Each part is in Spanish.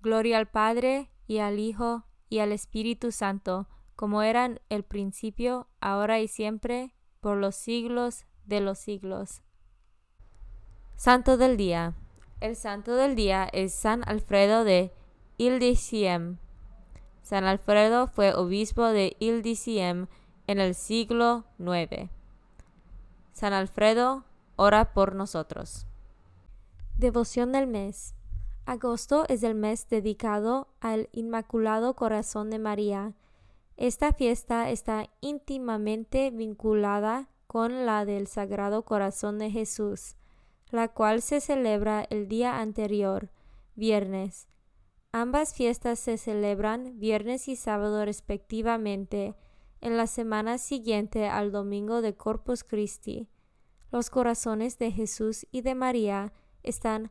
Gloria al Padre, y al Hijo, y al Espíritu Santo, como eran el principio, ahora y siempre, por los siglos de los siglos. Santo del Día. El santo del día es San Alfredo de Ildisiem. San Alfredo fue obispo de Ildisiem en el siglo IX. San Alfredo, ora por nosotros. Devoción del mes. Agosto es el mes dedicado al Inmaculado Corazón de María. Esta fiesta está íntimamente vinculada con la del Sagrado Corazón de Jesús, la cual se celebra el día anterior, viernes. Ambas fiestas se celebran viernes y sábado respectivamente, en la semana siguiente al domingo de Corpus Christi. Los corazones de Jesús y de María están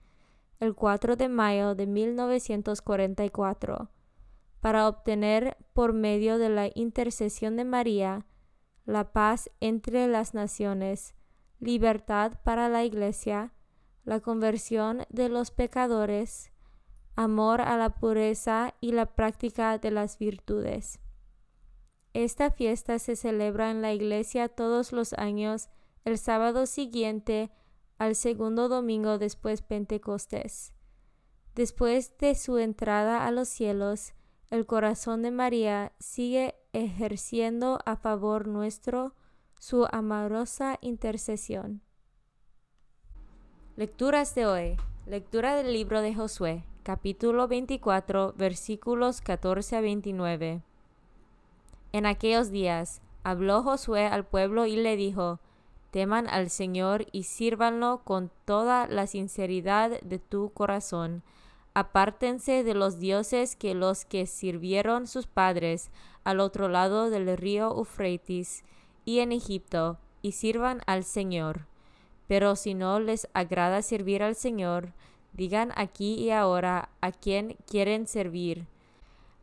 el 4 de mayo de 1944 para obtener por medio de la intercesión de María la paz entre las naciones, libertad para la Iglesia, la conversión de los pecadores, amor a la pureza y la práctica de las virtudes. Esta fiesta se celebra en la Iglesia todos los años el sábado siguiente al segundo domingo después Pentecostés. Después de su entrada a los cielos, el corazón de María sigue ejerciendo a favor nuestro su amorosa intercesión. Lecturas de hoy. Lectura del libro de Josué, capítulo 24, versículos 14 a 29. En aquellos días habló Josué al pueblo y le dijo, teman al Señor y sírvanlo con toda la sinceridad de tu corazón. Apártense de los dioses que los que sirvieron sus padres al otro lado del río Eufrates y en Egipto, y sirvan al Señor. Pero si no les agrada servir al Señor, digan aquí y ahora a quién quieren servir.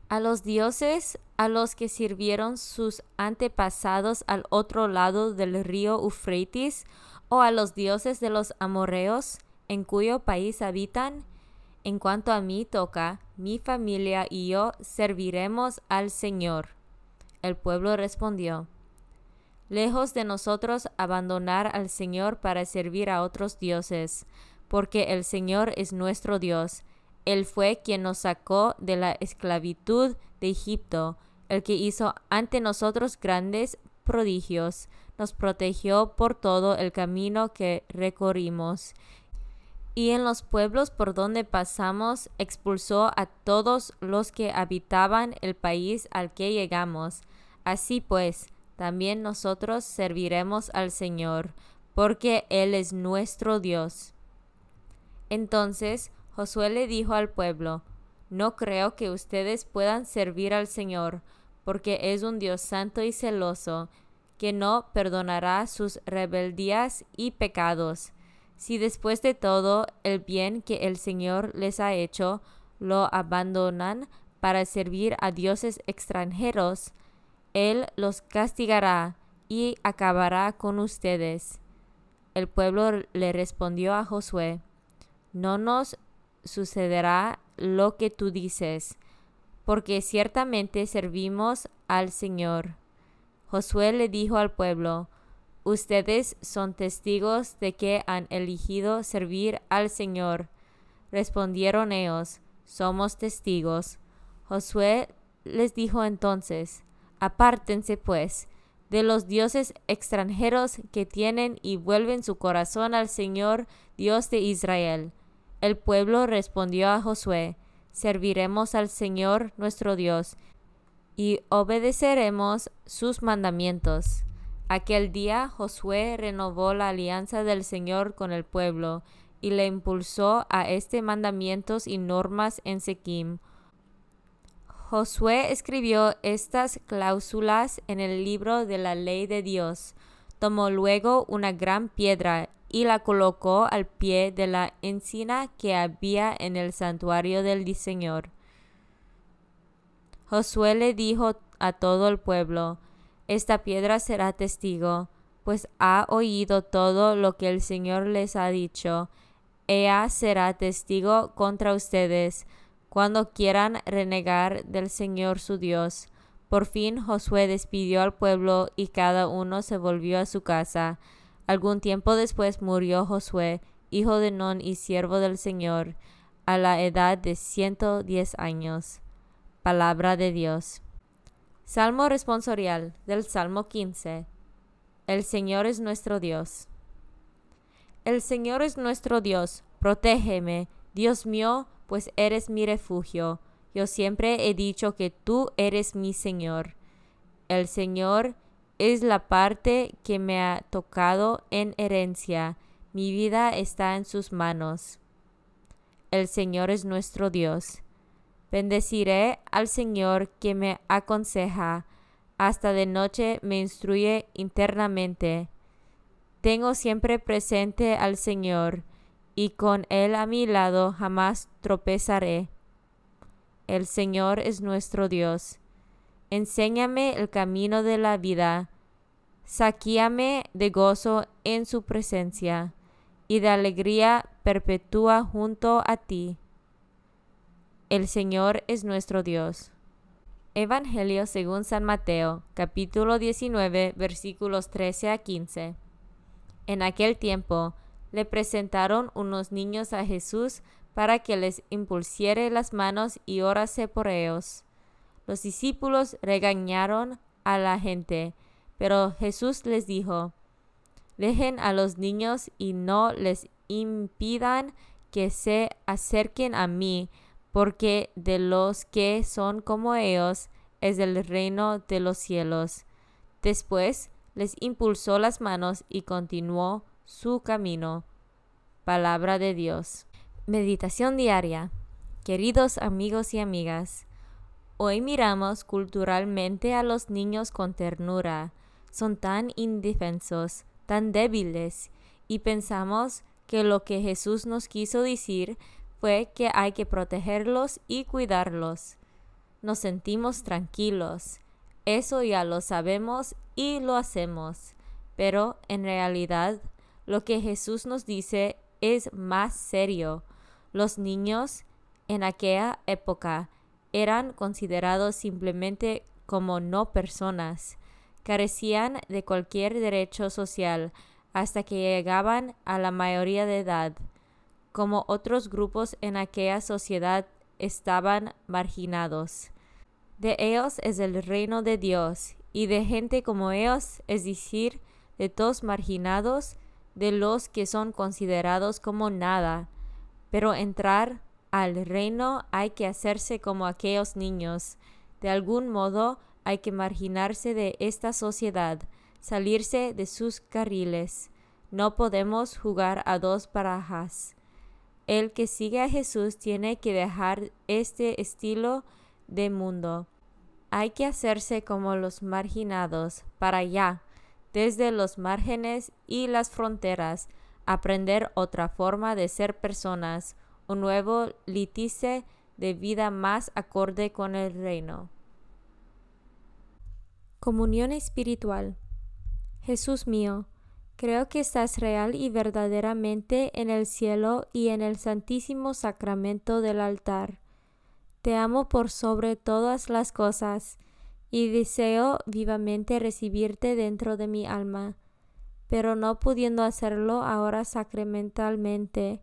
A los dioses a los que sirvieron sus antepasados al otro lado del río Eufrates, o a los dioses de los amorreos, en cuyo país habitan? En cuanto a mí toca, mi familia y yo serviremos al Señor. El pueblo respondió, Lejos de nosotros abandonar al Señor para servir a otros dioses, porque el Señor es nuestro Dios. Él fue quien nos sacó de la esclavitud de Egipto, el que hizo ante nosotros grandes prodigios, nos protegió por todo el camino que recorrimos. Y en los pueblos por donde pasamos expulsó a todos los que habitaban el país al que llegamos. Así pues, también nosotros serviremos al Señor, porque Él es nuestro Dios. Entonces Josué le dijo al pueblo, No creo que ustedes puedan servir al Señor, porque es un Dios santo y celoso, que no perdonará sus rebeldías y pecados. Si después de todo el bien que el Señor les ha hecho, lo abandonan para servir a dioses extranjeros, Él los castigará y acabará con ustedes. El pueblo le respondió a Josué, No nos sucederá lo que tú dices, porque ciertamente servimos al Señor. Josué le dijo al pueblo, Ustedes son testigos de que han elegido servir al Señor. Respondieron ellos, Somos testigos. Josué les dijo entonces, Apártense pues de los dioses extranjeros que tienen y vuelven su corazón al Señor, Dios de Israel. El pueblo respondió a Josué, Serviremos al Señor nuestro Dios, y obedeceremos sus mandamientos. Aquel día Josué renovó la alianza del Señor con el pueblo y le impulsó a este mandamientos y normas en Sequim. Josué escribió estas cláusulas en el libro de la ley de Dios. Tomó luego una gran piedra y la colocó al pie de la encina que había en el santuario del Señor. Josué le dijo a todo el pueblo, Esta piedra será testigo, pues ha oído todo lo que el Señor les ha dicho. Ella será testigo contra ustedes cuando quieran renegar del Señor su Dios. Por fin Josué despidió al pueblo y cada uno se volvió a su casa. Algún tiempo después murió Josué, hijo de Non y siervo del Señor, a la edad de ciento diez años. Palabra de Dios. Salmo responsorial del Salmo 15. El Señor es nuestro Dios. El Señor es nuestro Dios, protégeme, Dios mío, pues eres mi refugio. Yo siempre he dicho que tú eres mi Señor. El Señor es la parte que me ha tocado en herencia. Mi vida está en sus manos. El Señor es nuestro Dios. Bendeciré al Señor que me aconseja, hasta de noche me instruye internamente. Tengo siempre presente al Señor, y con Él a mi lado jamás tropezaré. El Señor es nuestro Dios. Enséñame el camino de la vida. Saquíame de gozo en su presencia y de alegría perpetua junto a ti. El Señor es nuestro Dios. Evangelio según San Mateo, capítulo 19, versículos 13 a 15. En aquel tiempo le presentaron unos niños a Jesús para que les impulsiere las manos y orase por ellos. Los discípulos regañaron a la gente, pero Jesús les dijo, Dejen a los niños y no les impidan que se acerquen a mí, porque de los que son como ellos es el reino de los cielos. Después les impulsó las manos y continuó su camino. Palabra de Dios. Meditación diaria. Queridos amigos y amigas, hoy miramos culturalmente a los niños con ternura. Son tan indefensos, tan débiles, y pensamos que lo que Jesús nos quiso decir fue que hay que protegerlos y cuidarlos. Nos sentimos tranquilos. Eso ya lo sabemos y lo hacemos. Pero en realidad lo que Jesús nos dice es más serio. Los niños en aquella época eran considerados simplemente como no personas, carecían de cualquier derecho social hasta que llegaban a la mayoría de edad. Como otros grupos en aquella sociedad estaban marginados. De ellos es el reino de Dios, y de gente como ellos, es decir, de todos marginados, de los que son considerados como nada. Pero entrar al reino hay que hacerse como aquellos niños. De algún modo hay que marginarse de esta sociedad, salirse de sus carriles. No podemos jugar a dos barajas. El que sigue a Jesús tiene que dejar este estilo de mundo. Hay que hacerse como los marginados, para allá, desde los márgenes y las fronteras, aprender otra forma de ser personas, un nuevo litice de vida más acorde con el reino. Comunión espiritual. Jesús mío, creo que estás real y verdaderamente en el cielo y en el santísimo sacramento del altar. Te amo por sobre todas las cosas y deseo vivamente recibirte dentro de mi alma, pero no pudiendo hacerlo ahora sacramentalmente,